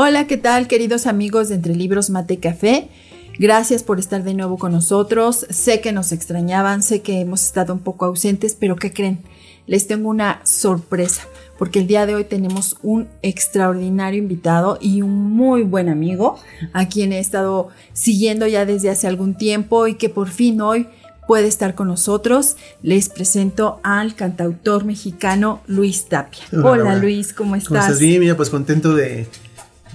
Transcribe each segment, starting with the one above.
Hola, ¿qué tal queridos amigos de Entre Libros Mate y Café? Gracias por estar de nuevo con nosotros. Sé que nos extrañaban, sé que hemos estado un poco ausentes, pero ¿qué creen? Les tengo una sorpresa, porque el día de hoy tenemos un extraordinario invitado y un muy buen amigo, a quien he estado siguiendo ya desde hace algún tiempo y que por fin hoy puede estar con nosotros. Les presento al cantautor mexicano Luis Tapia. Hola, Luis, ¿cómo estás? ¿Cómo estás? Bien, mira, pues contento de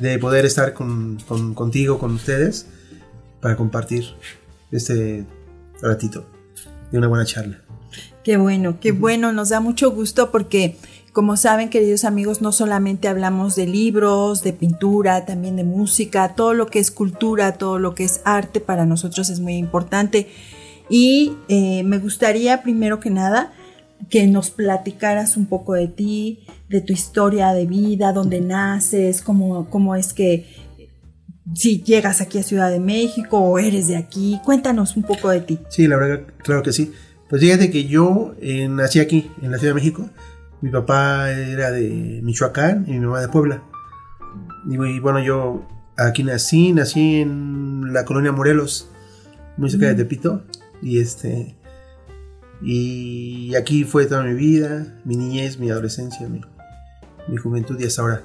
de poder estar con, contigo, con ustedes, para compartir este ratito de una buena charla. Qué bueno, qué bueno, nos da mucho gusto porque, como saben, queridos amigos, no solamente hablamos de libros, de pintura, también de música, todo lo que es cultura, todo lo que es arte para nosotros es muy importante. Y eh, me gustaría, primero que nada, que nos platicaras un poco de ti, de tu historia de vida, dónde naces, cómo, cómo es que si llegas aquí a Ciudad de México o eres de aquí. Cuéntanos un poco de ti. Sí, la verdad, claro que sí. Pues fíjate que yo eh, nací aquí, en la Ciudad de México. Mi papá era de Michoacán y mi mamá de Puebla. Y, bueno, yo aquí nací, nací en la colonia Morelos, muy cerca de. Tepito. Y este y aquí fue toda mi vida, mi niñez, mi adolescencia, mi, juventud y hasta ahora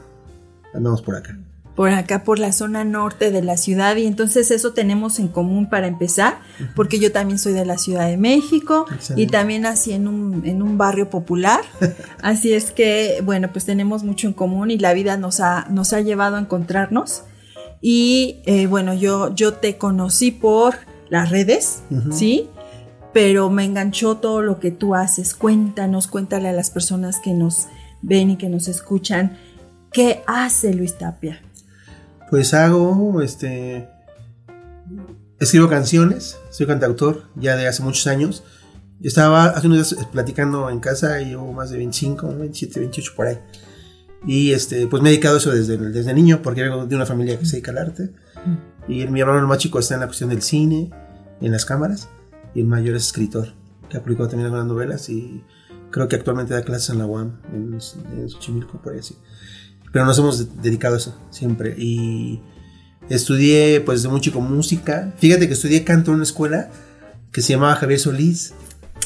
andamos por acá. Por acá, por la zona norte de la ciudad y entonces eso tenemos en común para empezar, porque yo también soy de la Ciudad de México y también nací en un, en un barrio popular, así es que, bueno, pues tenemos mucho en común y la vida nos ha, nos ha llevado a encontrarnos. Y eh, bueno, yo, yo te conocí por las redes, ¿sí? Pero me enganchó todo lo que tú haces. Cuéntanos, cuéntale a las personas que nos ven y que nos escuchan, ¿qué hace Luis Tapia? Pues hago, este, escribo canciones, soy cantautor ya de hace muchos años. Estaba hace unos días platicando en casa y llevo más de 25, 27, 28 por ahí. Y este, pues me he dedicado a eso desde, desde niño porque vengo de una familia que se dedica al arte. Mm. Y mi hermano más chico está en la cuestión del cine, en las cámaras y el mayor es escritor, que ha publicado también algunas novelas y creo que actualmente da clases en la UAM, en, en Xochimilco, por ahí así. Pero nos hemos dedicado a eso siempre y estudié pues de muy chico música. Fíjate que estudié canto en una escuela que se llamaba Javier Solís.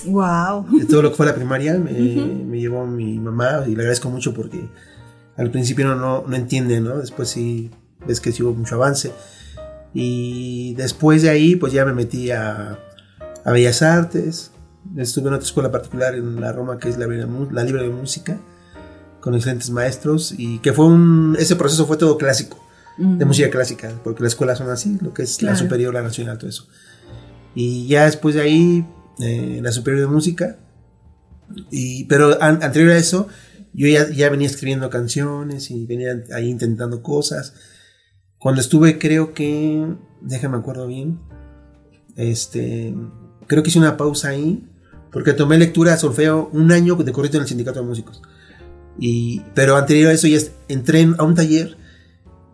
Wow. De todo lo que fue la primaria me, me llevó mi mamá y le agradezco mucho porque al principio no, no, no entiende, ¿no? Después sí ves que sí hubo mucho avance. Y después de ahí pues ya me metí a, a Bellas Artes. Estuve en otra escuela particular en la Roma que es la, la Libre de Música, con excelentes maestros y que fue un, ese proceso fue todo clásico, de música clásica, porque las escuelas son así, lo que es la superior, la nacional, todo eso. Y ya después de ahí, eh, la superior de música, y, pero anterior a eso, yo ya, ya venía escribiendo canciones y venía ahí intentando cosas. Cuando estuve, creo que, déjame acuerdo bien, este, creo que hice una pausa ahí, porque tomé lectura solfeo un año de corrido en el sindicato de músicos. Y, pero anterior a eso ya entré a un taller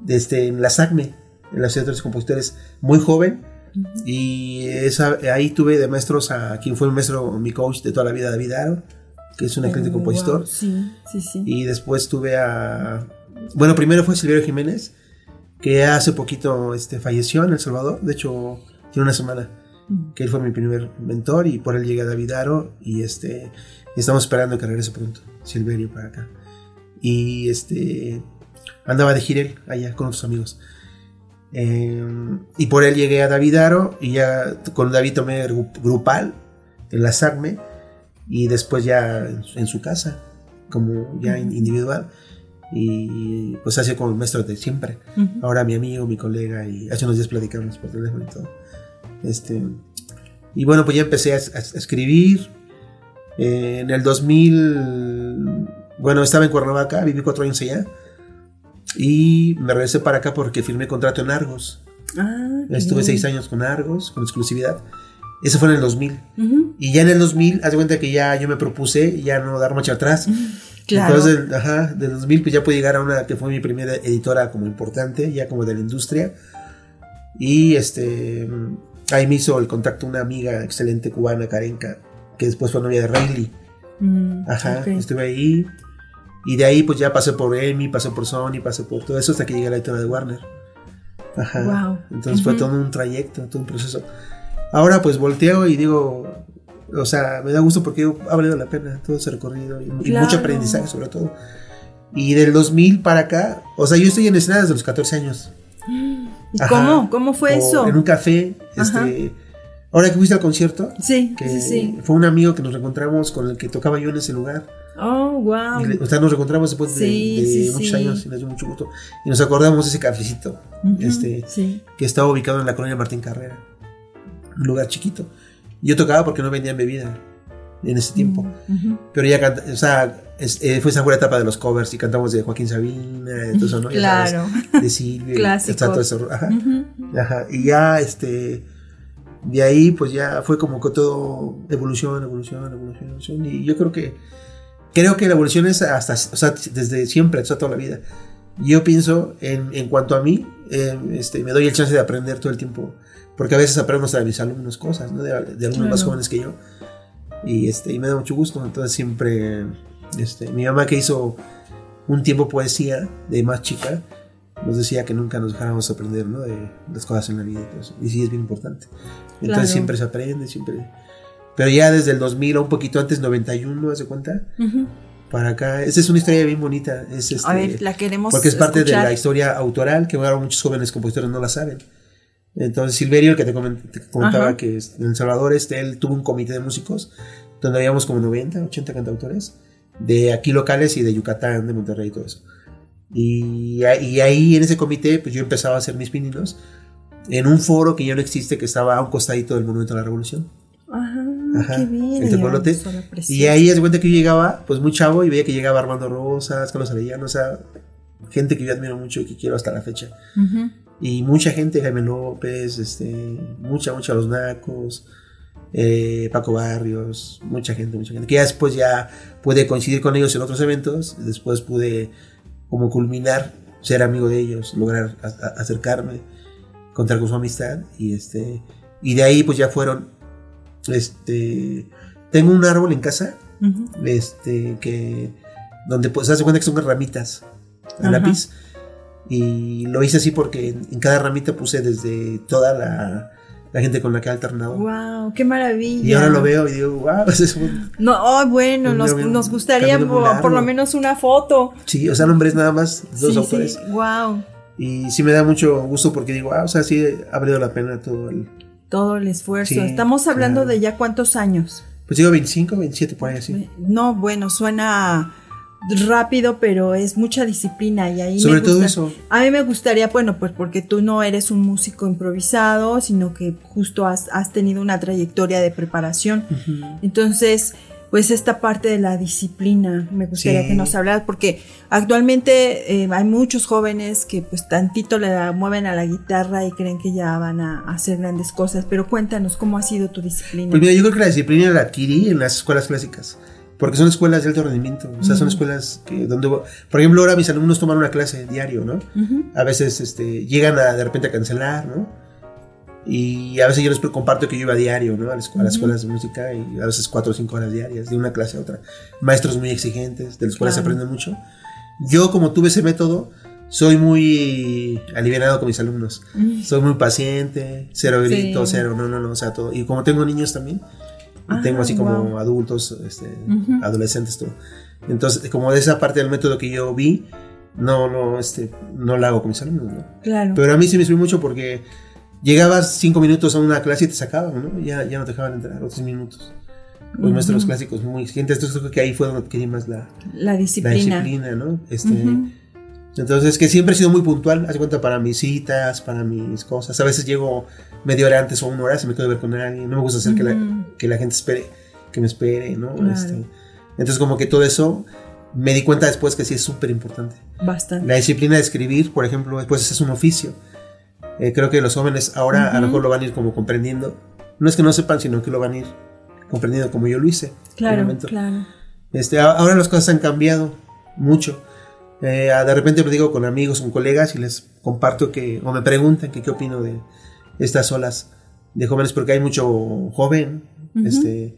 este, en la SACME, en la Sociedad de Compositores, muy joven. Y esa, ahí tuve de maestros a quien fue mi maestro, mi coach de toda la vida, David Aro, que es un excelente oh, compositor. Sí, sí, sí. Y después tuve a. Bueno, primero fue Silverio Jiménez, que hace poquito este, falleció en El Salvador. De hecho, tiene una semana que él fue mi primer mentor y por él llegué a David Aro y este estamos esperando que regrese pronto Silverio para acá. Y este andaba de girel allá con otros amigos. Em, y por él llegué a David Aro y ya con David tomé grupal enlazarme y después ya en, su casa como ya individual. Y pues así como el maestro de siempre. Ahora mi amigo mi colega y hace unos días platicamos por teléfono y todo este, y bueno, pues ya empecé a, escribir. Eh, en el 2000, bueno, estaba en Cuernavaca, viví cuatro años allá. Y me regresé para acá porque firmé contrato en Argos. Ah, Estuve seis años con Argos, con exclusividad. Eso fue en el 2000. Ujú, Y ya en el 2000, haz de cuenta que ya yo me propuse ya no dar marcha atrás. Claro. Entonces, ajá, del 2000 pues ya pude llegar a una que fue mi primera editora como importante, ya como de la industria. Y este, ahí me hizo el contacto una amiga excelente cubana, Karenka, que después fue novia de Riley. Mm, Ajá, ok. estuve ahí. Y de ahí pues ya pasé por Emmy, pasé por Sony, pasé por todo eso hasta que llegué a la editora de Warner. Ajá. Wow. Entonces fue Ujú. todo un trayecto, todo un proceso. Ahora pues volteo y digo, o sea, me da gusto porque ha valido la pena todo ese recorrido y, y Claro. mucho aprendizaje sobre todo. Y del 2000 para acá, o sea, yo estoy en escena desde los 14 años. ¿Y Ajá. cómo? ¿Cómo fue O eso? En un café, este, ahora que fuiste al concierto, Sí, que sí, sí. fue un amigo que nos reencontramos con el que tocaba yo en ese lugar. Oh, wow. Le- o sea, nos reencontramos después de, Sí, de sí, muchos sí. años y nos dio mucho gusto. Y nos acordamos de ese cafecito, Ujú, este, Sí. que estaba ubicado en la colonia Martín Carrera, un lugar chiquito. Yo tocaba porque no vendían bebida en ese tiempo. Ujú. Pero canta- o sea, es- eh, fue esa buena etapa de los covers y cantamos de Joaquín Sabina, de todo eso, ¿no? Ya sabes, Claro. de Silvia, está todo eso, ajá. Ujú. Ajá, y ya, este, de ahí, pues ya fue como que todo evolución, evolución, evolución, evolución. Y yo creo que, creo que la evolución es hasta, o sea, desde siempre, o sea, toda la vida. Yo pienso, en, en cuanto a mí, eh, este, me doy el chance de aprender todo el tiempo. Porque a veces aprendo hasta de mis alumnos cosas, ¿no? De, de algunos más Claro. jóvenes que yo. Y, este, y me da mucho gusto. Entonces siempre, este, mi mamá que hizo un tiempo poesía de más chica, nos decía que nunca nos dejáramos aprender ¿no? de las cosas en la vida y todo eso. Y sí, es bien importante. Entonces Claro. siempre se aprende, siempre. Pero ya desde el 2000 o un poquito antes, 91, ¿hace cuenta? Ujú. Para acá. Esa es una historia bien bonita. Es, este, A ver, la queremos porque es parte de escuchar. la historia autoral que ahora muchos jóvenes compositores no la saben. Entonces Silverio, el que te, comen- te comentaba Ajá. que en El Salvador, este, él tuvo un comité de músicos donde habíamos como 90, 80 cantautores de aquí locales y de Yucatán, de Monterrey y todo eso. Y, y ahí en ese comité, pues yo empezaba a hacer mis pininos en un foro que ya no existe, que estaba a un costadito del Monumento a la Revolución. Ajá, Ajá, qué bien. el tecolote. Y ahí hace cuenta que yo llegaba, pues muy chavo, y veía que llegaba Armando Rosas, Carlos Arellano, o sea, gente que yo admiro mucho y que quiero hasta la fecha. Ujú. Y mucha gente, Jaime López, este, mucha, mucha Los Nacos, eh, Paco Barrios, mucha gente, mucha gente. Que ya después ya pude coincidir con ellos en otros eventos, después pude como culminar, ser amigo de ellos, lograr a- a- acercarme, contar con su amistad y este, y de ahí pues ya fueron, este, tengo un árbol en casa, este, que, donde pues se hace cuenta que son ramitas a lápiz. Y lo hice así porque en, en cada ramita puse desde toda la, la gente con la que he alternado. Wow, qué maravilla. Y ahora lo veo y digo, wow, es un- No, oh, bueno, Un nos, gustaría por, por lo menos una foto. sí, o sea, nombres nada más, dos sí, autores. sí, wow. Y sí me da mucho gusto porque digo, ah, o sea, sí ha valido la pena todo el... Todo el esfuerzo. Sí, Estamos hablando claro. de ya cuántos años. Pues digo 25, 27 por ahí así. No, bueno, suena rápido, pero es mucha disciplina y ahí Sobre me todo gusta- eso. A mí me gustaría, bueno, pues porque tú no eres un músico improvisado, sino que justo has, has tenido una trayectoria de preparación. Entonces, pues esta parte de la disciplina me gustaría Sí. que nos hablaras, porque actualmente eh, hay muchos jóvenes que pues tantito le mueven a la guitarra y creen que ya van a hacer grandes cosas, pero cuéntanos cómo ha sido tu disciplina. Pues mira, yo creo que la disciplina la adquirí en las escuelas clásicas. Porque son escuelas de alto rendimiento. O sea, son Ujú. escuelas que donde... Por ejemplo, ahora mis alumnos toman una clase diario, ¿no? Ujú. A veces este, llegan a de repente a cancelar, ¿no? Y a veces yo les comparto que yo iba a diario, ¿no? A las, las Ujú. escuelas de música y a veces cuatro o cinco horas diarias, de una clase a otra. Maestros muy exigentes, de los cuales se Claro. aprende mucho. Yo, como tuve ese método, soy muy aliviado con mis alumnos. Mm. Soy muy paciente, cero Sí. gritos, cero, no, no, no, o sea, todo. Y como tengo niños también, Ah, tengo así como wow. adultos, este, Ujú. adolescentes, todo. Entonces, como de esa parte del método que yo vi, no, no, este, no la hago con mis alumnos, ¿no? Claro. Pero a mí sí me sirvió mucho porque llegabas cinco minutos a una clase y te sacaban, ¿no? Ya, ya no te dejaban entrar, otros minutos. Los Ujú. maestros clásicos muy exigentes, entonces creo que ahí fue donde adquirí más la, la la disciplina. disciplina, ¿no? Este, Ujú. Entonces, que siempre he sido muy puntual, haz cuenta para mis citas, para mis cosas. A veces llego media hora antes o una hora si me quedo ver con alguien. No me gusta hacer que, la, que la gente espere, que me espere, ¿no? Claro. Este, entonces, como que todo eso me di cuenta después que sí es súper importante. Bastante. La disciplina de escribir, por ejemplo, después es un oficio. Eh, creo que los jóvenes ahora a lo mejor lo van a ir como comprendiendo. No es que no sepan, sino que lo van a ir comprendiendo como yo lo hice. Claro, claro. Este, ahora las cosas han cambiado mucho. Eh, de repente me digo con amigos, con colegas y les comparto que, o me preguntan que qué opino de estas olas de jóvenes, porque hay mucho joven. este,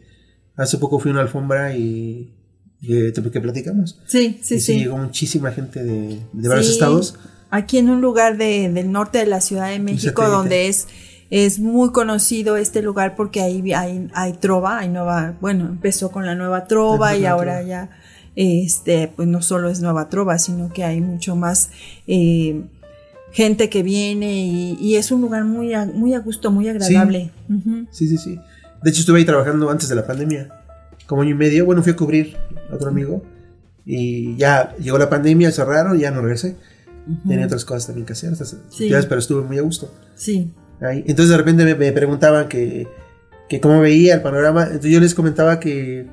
hace poco fui a una alfombra y, y que platicamos. Sí, sí, sí. Llegó muchísima gente de, de varios estados. Aquí en un lugar de, del norte de la Ciudad de México, donde es es muy conocido este lugar porque ahí hay, hay trova, hay nueva, bueno, empezó con la nueva trova y ahora ya, este, pues no solo es nueva trova, sino que hay mucho más eh, gente que viene y, es un lugar muy a, muy a gusto, muy agradable. Sí. sí, sí, De hecho estuve ahí trabajando antes de la pandemia, como año y medio, bueno, fui a cubrir a otro amigo y ya llegó la pandemia, cerraron ya no regresé. Tenía otras cosas también que hacer, pero estuve muy a gusto. Sí. Entonces de repente me, preguntaban que, que, cómo veía el panorama. Entonces yo les comentaba que,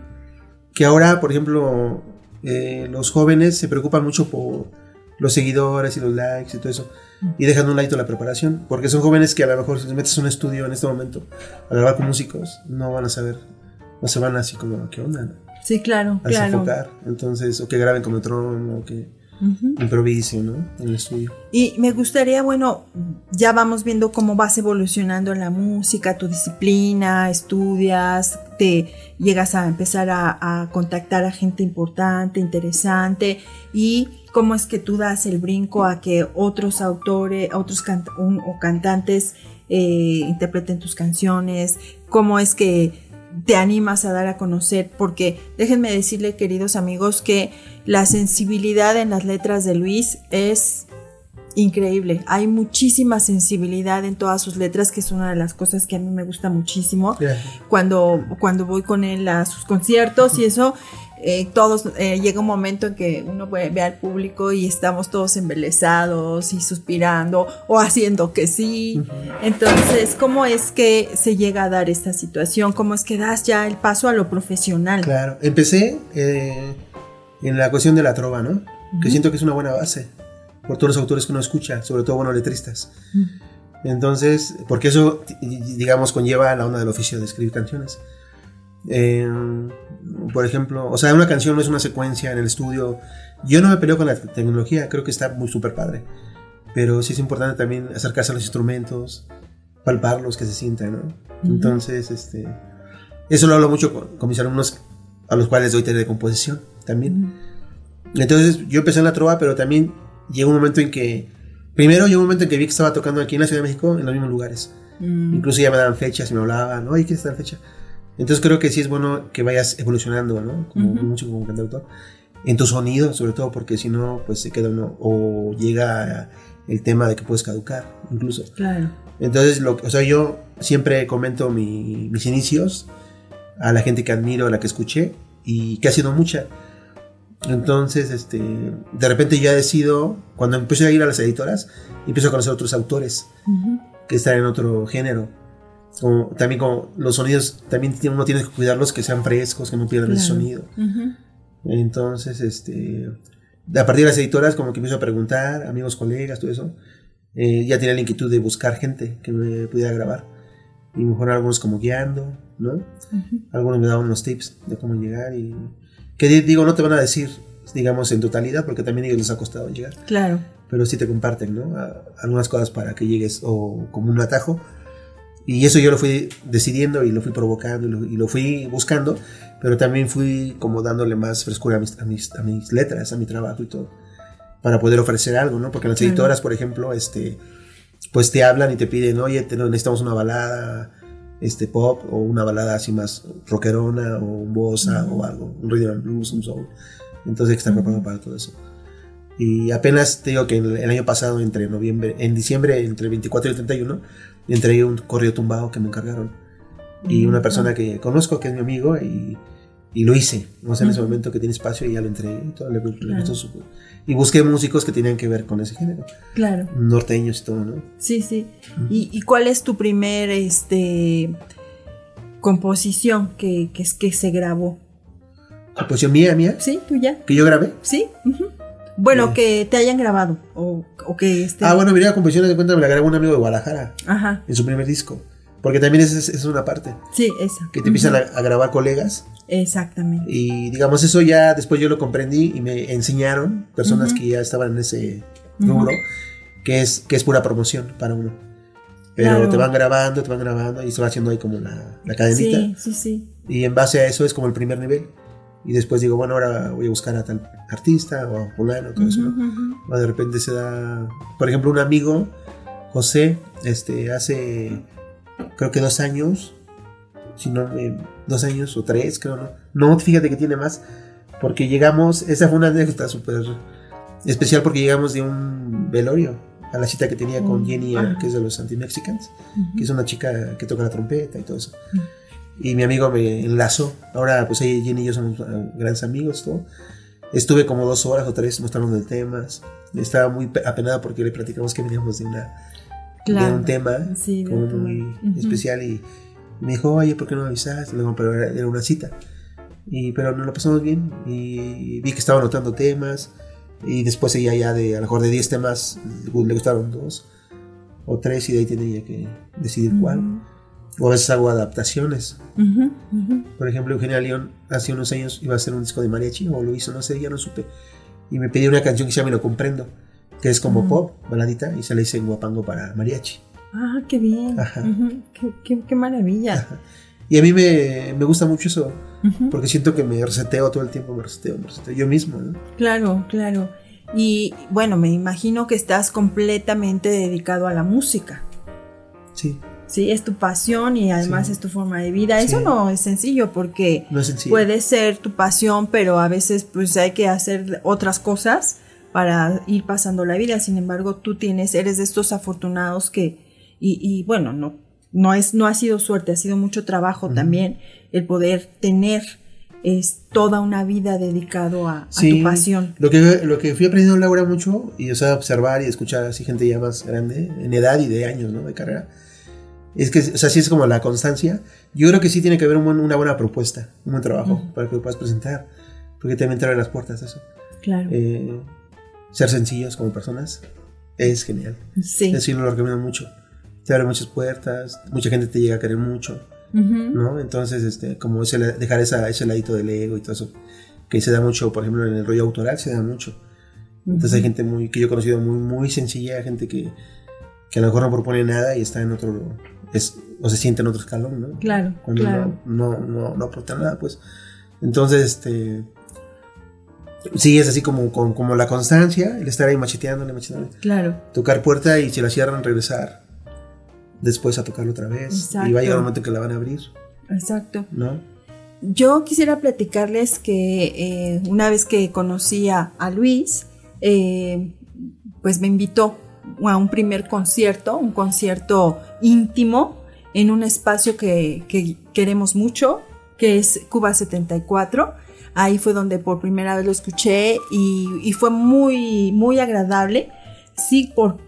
que ahora, por ejemplo, eh, los jóvenes se preocupan mucho por los seguidores y los likes y todo eso. Y dejan un ladito la preparación. Porque son jóvenes que a lo mejor si les metes un estudio en este momento a grabar con músicos, no van a saber, no se van así como, ¿qué onda? Sí, claro, a claro. enfocar. Entonces, o que graben con Metron, o que improvise, ¿no? En el estudio. Y me gustaría, bueno, ya vamos viendo cómo vas evolucionando en la música, tu disciplina, estudias, te llegas a empezar a, contactar a gente importante, interesante, y cómo es que tú das el brinco a que otros autores, otros o cantantes eh, interpreten tus canciones, cómo es que te animas a dar a conocer, porque déjenme decirle, queridos amigos, que la sensibilidad en las letras de Luis es increíble. Hay muchísima sensibilidad en todas sus letras, que es una de las cosas que a mí me gusta muchísimo. Cuando, cuando voy con él a sus conciertos y eso, eh, todos, eh, llega un momento en que uno ve, al público y estamos todos embelesados y suspirando o haciendo que sí. Entonces, ¿cómo es que se llega a dar esta situación? ¿Cómo es que das ya el paso a lo profesional? Claro, empecé eh, en la cuestión de la trova, ¿no? Que siento que es una buena base por todos los autores que uno escucha, sobre todo, bueno, letristas. Entonces, porque eso, digamos, conlleva la onda del oficio de escribir canciones. Eh, por ejemplo, o sea, una canción no es una secuencia en el estudio. Yo no me peleo con la tecnología, creo que está muy súper padre. Pero sí es importante también acercarse a los instrumentos, palparlos, que se sientan, ¿no? Entonces, este, eso lo hablo mucho con, mis alumnos a los cuales doy taller de composición también. Entonces, yo empecé en la trova, pero también llegó un momento en que, primero llegó un momento en que vi que estaba tocando aquí en la Ciudad de México en los mismos lugares. Mm. Incluso ya me daban fechas y me hablaban, oye, ¿qué es esta fecha? Entonces creo que sí es bueno que vayas evolucionando, ¿no? Como mucho como cantautor. En tu sonido, sobre todo, porque si no, pues se queda uno. O llega el tema de que puedes caducar, incluso. Claro. Entonces, lo, o sea, yo siempre comento mis inicios a la gente que admiro, a la que escuché, y que ha sido mucha. Entonces, este, de repente ya decido, cuando empiezo a ir a las editoras, empiezo a conocer otros autores que están en otro género también como los sonidos, también uno tiene que cuidarlos que sean frescos, que no pierdan el sonido. Entonces, este, a partir de las editoras como que empiezo a preguntar, amigos, colegas, todo eso, eh, ya tenía la inquietud de buscar gente que me pudiera grabar. Y mejor algunos como guiando, ¿no? Algunos me daban unos tips de cómo llegar y... Que digo, no te van a decir, digamos, en totalidad, porque también ellos les ha costado llegar. Claro. Pero sí te comparten, ¿no? algunas cosas para que llegues o como un atajo y eso yo lo fui decidiendo y lo fui provocando y lo, fui buscando, pero también fui como dándole más frescura a mis, a mis, letras, a mi trabajo y todo, para poder ofrecer algo, ¿no? Porque las editoras, por ejemplo, este, pues te hablan y te piden, oye, te, necesitamos una balada este pop o una balada así más rockerona o un bossa o algo, un rhythm and blues, un soul. Entonces hay que estar preparado para todo eso. Y apenas te digo que el, año pasado, entre noviembre, en diciembre, entre el 24 y el 31, entre un correo tumbado que me encargaron. Y mm, una persona que conozco, que es mi amigo, y, y lo hice. No sé, en ese momento que tiene espacio y ya lo entregué y todo. Le, y busqué músicos que tenían que ver con ese género. Claro. Norteños y todo, ¿no? Sí, sí. ¿Y, ¿Y, cuál es tu primer este, composición que, que, que se grabó? ¿Composición mía, mía? Sí, tuya. ¿Que yo grabé? Sí. Bueno, Eh. que te hayan grabado o, o que este Ah, bueno, mira, Composiciones de Cuenta me la grabó un amigo de Guadalajara Ajá, en su primer disco. Porque también es, es- una parte, sí, esa. que te empiezan a, a grabar colegas. Exactamente. Y digamos, eso ya después yo lo comprendí y me enseñaron personas Ujú. que ya estaban en ese rubro, que, es, que es pura promoción para uno. Pero Claro. te van grabando, te van grabando y se va haciendo ahí como la, la cadenita. Sí, sí, sí. Y en base a eso es como el primer nivel. Y después digo, bueno, ahora voy a buscar a tal artista o a fulano, todo eso, ¿no? O de repente se da, por ejemplo, un amigo, José, este, hace, creo que dos años, si no, eh, dos años o tres, creo, ¿no? No, fíjate que tiene más, porque llegamos, esa fue una anécdota súper especial porque llegamos de un velorio a la cita que tenía con Mm, Jenny, ajá. que es de los Anti-Mexicans, Ujú. que es una chica que toca la trompeta y todo eso. Mm. Y mi amigo me enlazó. Ahora, pues Jenny y yo somos eh, grandes amigos, todo. Estuve como dos horas o tres mostrando de temas. Estaba muy pe- apenada porque le platicamos que veníamos de, una, de Claro. un tema Sí, de un muy especial y me dijo, oye, ¿por qué no me avisaste? Le digo, pero era, era una cita. Y, pero nos lo pasamos bien y vi que estaba anotando temas y después ella ya de, a lo mejor de 10 temas le gustaron dos o tres y de ahí ella que decidir cuál. O a veces hago adaptaciones. Por ejemplo, Eugenia León hace unos años iba a hacer un disco de mariachi, o lo hizo, no sé, ya no supe. Y me pidió una canción que se llama lo comprendo, que es como pop, baladita, y se la hice en guapango para mariachi. Ah, qué bien. Ajá. Qué, qué- qué maravilla. Y a mí me, me gusta mucho eso, porque siento que me reseteo todo el tiempo, me reseteo, me reseteo yo mismo, ¿no? Claro, claro. Y bueno, me imagino que estás completamente dedicado a la música. Sí, Sí, es tu pasión y además Sí. es tu forma de vida. Eso no es sencillo porque no es sencillo. puede ser tu pasión, pero a veces pues hay que hacer otras cosas para ir pasando la vida. Sin embargo, tú tienes, eres de estos afortunados que, y, y bueno, no, no es, no ha sido suerte, ha sido mucho trabajo también el poder tener es toda una vida dedicado a, a Sí, tu pasión. Lo que, lo que fui aprendiendo Laura mucho, y o sea, observar y escuchar así gente ya más grande, en edad y de años, ¿no? De carrera, es que, o sea, sí es como la constancia. Yo creo que sí tiene que haber un buen- una buena propuesta, un buen trabajo para que lo puedas presentar, porque también te abre las puertas eso. Claro. Eh, ser sencillos como personas es genial. sí. Eso sí lo recomiendo mucho. Te abre muchas puertas, mucha gente te llega a querer mucho, Ujú. ¿no? Entonces, este, como ese, dejar esa, ese ladito del ego y todo eso, que se da mucho, por ejemplo, en el rollo autoral se da mucho. Entonces hay gente muy, que yo he conocido muy, muy sencilla, gente que, que a lo mejor no propone nada y está en otro, es, o se siente en otro escalón, ¿no? Claro, Cuando claro. no, no, no, no aporta nada, pues. Entonces, este, sí, es así como, como, como la constancia, el estar ahí macheteándole, macheteándole, Claro. tocar puerta y si la cierran, regresar, después a tocarlo otra vez. Exacto. Y va a llegar un momento en que la van a abrir, Exacto. ¿no? Yo quisiera platicarles que eh, una vez que conocí a, a Luis, eh, pues me invitó a un primer concierto, un concierto íntimo en un espacio que, que queremos mucho, que es Cuba 74. Ahí fue donde por primera vez lo escuché y, y fue muy, muy agradable. Sí, por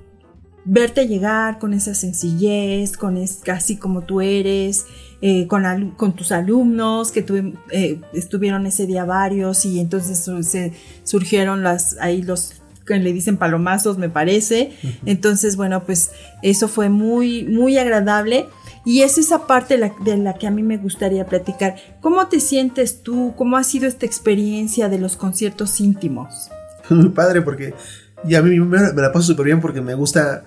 verte llegar con esa sencillez, con es, casi como tú eres, eh, con, con tus alumnos, que tuve- eh, estuvieron ese día varios y entonces su- se surgieron las, ahí los que le dicen palomazos, me parece. Entonces, bueno, pues eso fue muy, muy agradable. Y es esa parte de la, de la que a mí me gustaría platicar. ¿Cómo te sientes tú? ¿Cómo ha sido esta experiencia de los conciertos íntimos? muy padre porque y a mí me, me la paso súper bien porque me gusta,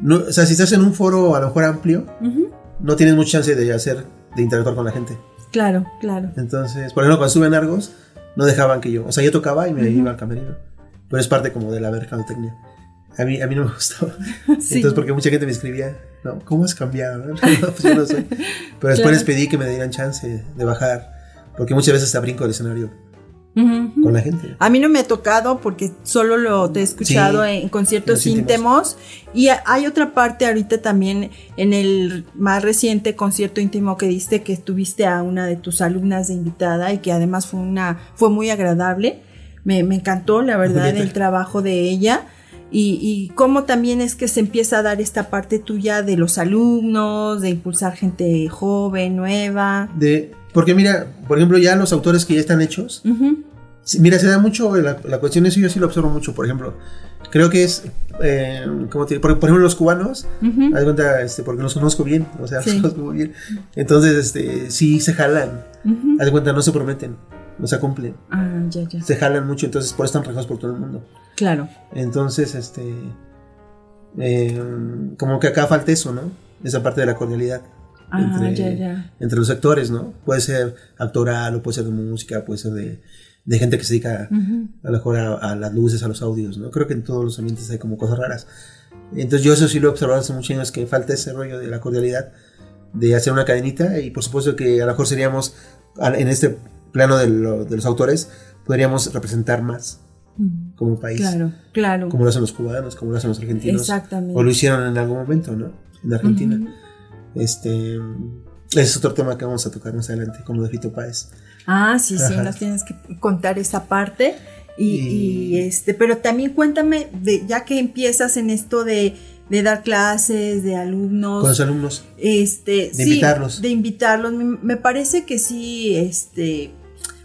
no, o sea, si estás en un foro a lo mejor amplio, Ujú. no tienes mucha chance de hacer, de interactuar con la gente. Claro, claro. Entonces, por ejemplo, cuando estuve en Argos, no dejaban que yo, o sea, yo tocaba y me Ujú. iba al camerino, pero es parte como de la mercadotecnia. A mí, a mí no me gustaba. Sí. Entonces, porque mucha gente me escribía, no, ¿cómo has cambiado? No, pues yo no sé. Pero después Claro. les pedí que me dieran chance de bajar, porque muchas veces hasta brinco del escenario con la gente. A mí no me ha tocado porque solo lo te he escuchado Sí, en conciertos íntimos. íntimos. Y hay otra parte ahorita también en el más reciente concierto íntimo que diste que tuviste a una de tus alumnas de invitada y que además fue una fue muy agradable. Me, me encantó la verdad Julieta. el trabajo de ella. Y, y cómo también es que se empieza a dar esta parte tuya de los alumnos, de impulsar gente joven, nueva. De, porque mira, por ejemplo, ya los autores que ya están hechos, mira, se da mucho la, la, cuestión, eso yo sí lo observo mucho, por ejemplo. Creo que es, eh, como te, por, por, ejemplo, los cubanos, uh haz cuenta, este, porque los conozco bien, o sea, los conozco muy bien. Entonces, este, sí se jalan, haz de cuenta, no se prometen, no se cumplen. Ah, ya, ya. Se jalan mucho, entonces por eso están regados por todo el mundo. Claro. Entonces, este, eh, como que acá falta eso, ¿no? Esa parte de la cordialidad. Ah, entre, ya, ya. entre los actores, ¿no? Puede ser actoral o puede ser de música, puede ser de, de gente que se dedica Ujú. a lo mejor a, a las luces, a los audios, ¿no? Creo que en todos los ambientes hay como cosas raras. Entonces yo eso sí lo he observado hace muchos años que falta ese rollo de la cordialidad, de hacer una cadenita y por supuesto que a lo mejor seríamos, en este plano de, lo- de los autores, podríamos representar más. Como país, Claro, claro. como lo hacen los cubanos, como lo hacen los argentinos, Exactamente. o lo hicieron en algún momento, ¿no? En Argentina. Ujú. Este, ese es otro tema que vamos a tocar más adelante, como de Fito Páez. Ah, sí, sí, Ajá. nos tienes que contar esa parte. Y, Y- y, este, pero también cuéntame, de, ya que empiezas en esto de, de dar clases, de alumnos, Con los alumnos. este, De sí, invitarlos. de invitarlos, me parece que sí, este,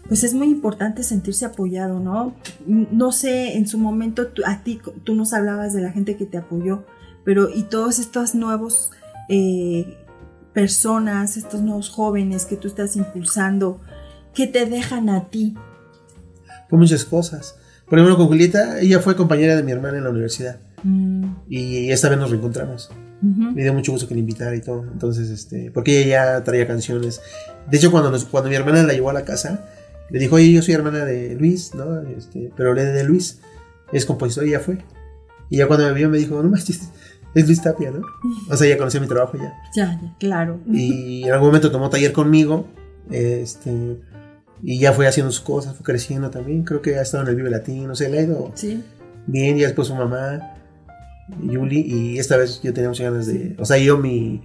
pues es muy importante sentirse apoyado, ¿no? No sé, en su momento tú- a ti, tú nos hablabas de la gente que te apoyó, pero y todos estos nuevos eh, personas, estos nuevos jóvenes que tú estás impulsando, que te dejan a ti. Fue muchas cosas. Por ejemplo, con Julieta, ella fue compañera de mi hermana en la universidad. Mm, Y esta vez nos reencontramos. Me dio mucho gusto que la invitara y todo. Entonces, este, porque ella ya traía canciones. De hecho, cuando, nos- cuando mi hermana la llevó a la casa, le dijo, oye, yo soy hermana de Luis, ¿no? Este, pero le de Luis. Es compositor y ya fue. Y ya cuando me vio me dijo, no manches, es Luis Tapia, ¿no? O sea, ya conocía mi trabajo ya. Ya, ya, claro. Y en algún momento tomó taller conmigo. Este, y ya fue haciendo sus cosas, fue creciendo también. Creo que ha estado en el Vive Latino, se le ha ido Sí. bien. Ya después su mamá, Yuli. Y esta vez yo tenía muchas ganas de. O sea, yo, mi,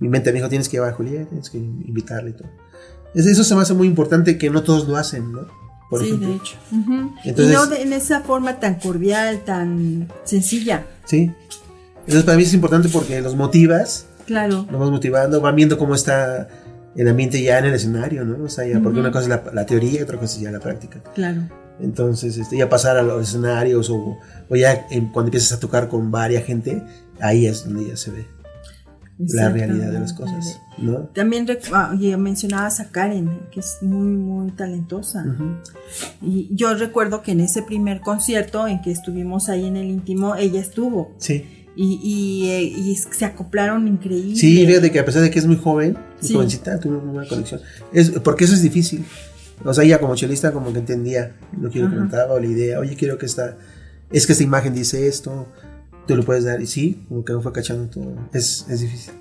mi mente me dijo: tienes que llevar a Julieta, tienes que invitarle y todo. Es- Eso se me hace muy importante que no todos lo hacen, ¿no? Por sí, ejemplo. de hecho. Entonces- y no de- en esa forma tan cordial, tan sencilla. Sí. Entonces, para mí es importante porque los motivas, Claro. los vas motivando, van viendo cómo está el ambiente ya en el escenario, ¿no? O sea, ya, porque una cosa es la, la teoría y otra cosa es ya la práctica. Claro. Entonces, este, ya pasar a los escenarios o, o ya en- cuando empiezas a tocar con varias gente, ahí es donde ya se ve la realidad de las cosas, ¿no? También ah, mencionabas a Karen, que es muy, muy talentosa. Y yo recuerdo que en ese primer concierto en que estuvimos ahí en el íntimo, ella estuvo. Sí. Y, y, eh, y se acoplaron increíble. Sí, fíjate que a pesar de que es muy joven, muy Sí. jovencita, tuvo una buena conexión. Es, porque eso es difícil. O sea, ella como chelista como que entendía lo que yo cantaba o la idea. Oye, quiero que esta, es que esta imagen dice esto, tú lo puedes dar. Y sí, como que no fue cachando todo. Es, es difícil.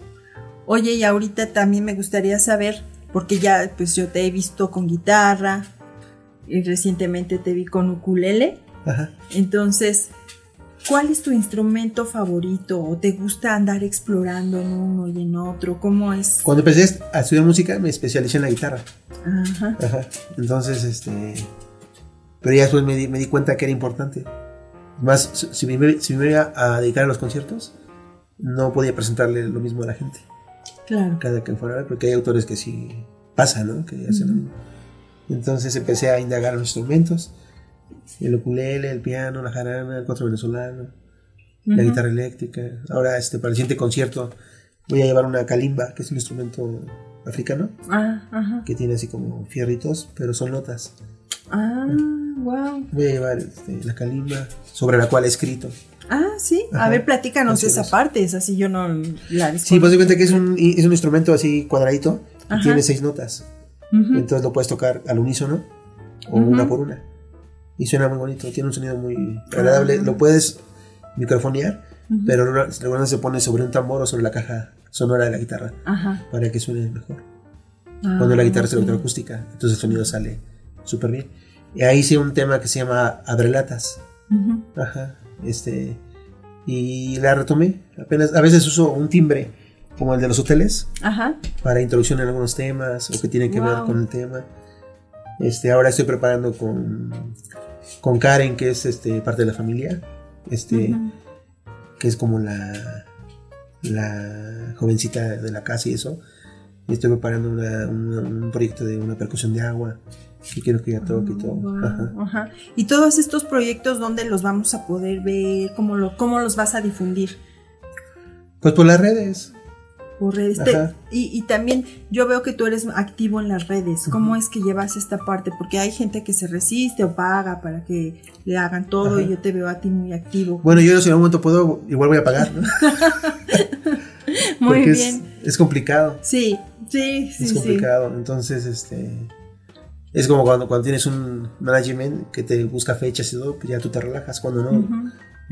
Oye, y ahorita también me gustaría saber, porque ya pues yo te he visto con guitarra, y recientemente te vi con ukulele. Ajá. Entonces, ¿cuál es tu instrumento favorito? ¿O te gusta andar explorando en uno y en otro? ¿Cómo es? Cuando empecé a estudiar música, me especialicé en la guitarra. Ajá. Ajá. Entonces, este. Pero ya después me di, me di cuenta que era importante. Más, si- me, si me iba a dedicar a los conciertos, no podía presentarle lo mismo a la gente. Claro. cada que fuera, porque hay autores que sí pasa, ¿no? Que hacen lo mismo. Entonces empecé a indagar los instrumentos, el ukulele, el piano, la jarana, el cuatro venezolano, la guitarra eléctrica. Ahora, este, para el siguiente concierto, voy a llevar una kalimba, que es un instrumento africano, Ah, ajá. que tiene así como fierritos, pero son notas. Ah, wow. Voy a llevar este, la kalimba, sobre la cual he escrito. Ah, sí. A ver, platícanos esa parte. Es así, yo no la Sí, pues de cuenta que es un, es un instrumento así cuadradito, y tiene seis notas. Entonces lo puedes tocar al unísono o una por una. Y suena muy bonito, tiene un sonido muy agradable. Ah. Lo puedes microfonear, pero regularmente se pone sobre un tambor o sobre la caja sonora de la guitarra Ajá. para que suene mejor. Ah, Cuando la guitarra es electroacústica, entonces el sonido sale súper bien. Y ahí hice un tema que se llama Abrelatas. Ujú. Ajá. Este. Y la retomé. Apenas, a veces uso un timbre como el de los hoteles Ajá. para introducción en algunos temas o que tienen que ver con el tema. Este, ahora estoy preparando con, con Karen, que es este, parte de la familia, este, que es como la, la jovencita de la casa y eso. Y estoy preparando una- un, un proyecto de una percusión de agua Y quiero que ella toque y todo. Wow, Ajá. ajá. Y todos estos proyectos, ¿dónde los vamos a poder ver? ¿Cómo, lo, cómo los vas a difundir? Pues por las redes. Por redes. Te- y, y también yo veo que tú eres activo en las redes. ¿Cómo es que llevas esta parte? Porque hay gente que se resiste o paga para que le hagan todo y yo te veo a ti muy activo. Bueno, yo si en algún momento puedo, igual voy a pagar, ¿no? muy Porque bien. Es, complicado. Sí, sí, sí, es sí. complicado. Entonces, este. Es como cuando, cuando tienes un management que te busca fechas y todo, pues ya tú te relajas. Cuando no,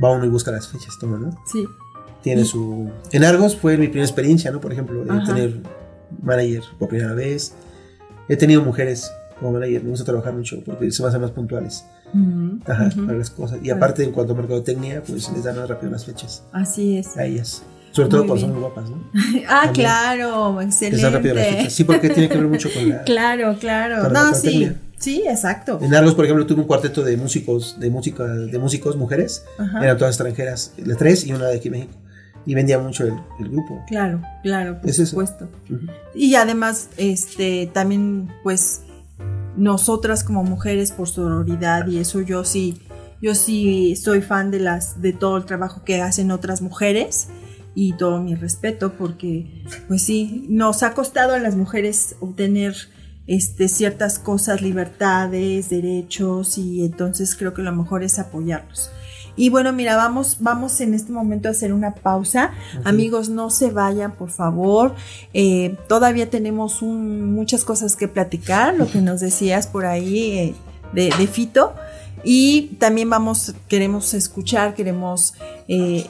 va uno y busca las fechas, todo, ¿no? Sí. Tiene su. En Argos fue mi primera experiencia, ¿no? Por ejemplo, de Ajá. tener manager por primera vez. He tenido mujeres como manager, me gusta trabajar mucho porque se me hacen más puntuales Ujú, Ajá, ujú. para las cosas. Y aparte, en cuanto a mercadotecnia, pues les dan más rápido las fechas Así es. a ellas. Sobre todo cuando son guapas, ¿no? Ah, También. claro, excelente. Sí, porque tiene que ver mucho con la. Claro, claro. No, sí. Sí, exacto. En Argos, por ejemplo, tuve un cuarteto de músicos, de música, de músicos mujeres, Ajá. eran todas extranjeras, las tres y una de aquí en México. Y vendía mucho el, el grupo. Claro, claro, por Es supuesto. Ujú. Y además, este, también, pues, nosotras como mujeres por sororidad y eso yo sí, yo sí soy fan de las, de todo el trabajo que hacen otras mujeres y todo mi respeto porque, pues sí, nos ha costado a las mujeres obtener este, ciertas cosas, libertades, derechos y entonces creo que lo mejor es apoyarlos. Y bueno, mira, vamos, vamos en este momento a hacer una pausa. Amigos, no se vayan, por favor. Eh, todavía tenemos un- muchas cosas que platicar, lo que nos decías por ahí eh, de, de Fito. Y también vamos, queremos escuchar, queremos eh,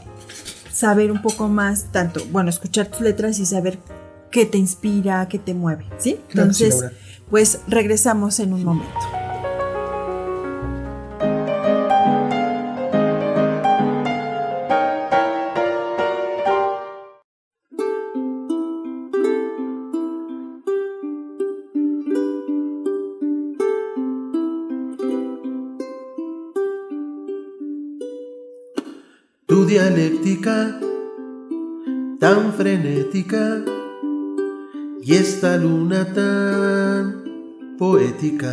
saber un poco más, tanto, bueno, escuchar tus letras y saber qué te inspira, qué te mueve, ¿sí? Entonces, pues regresamos en un momento. Tan frenética y esta luna tan poética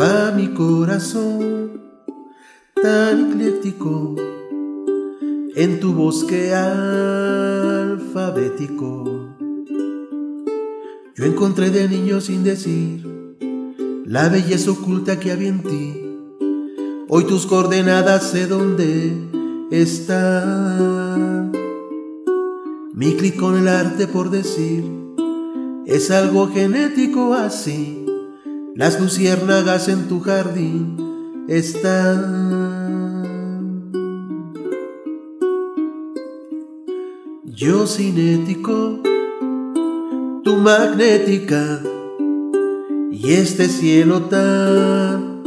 va mi corazón tan ecléctico en tu bosque alfabético. Yo encontré de niño sin decir la belleza oculta que había en ti. Hoy tus coordenadas sé dónde están. Mi clic con el arte por decir es algo genético así. Las luciérnagas en tu jardín están. Yo cinético, tu magnética y este cielo tan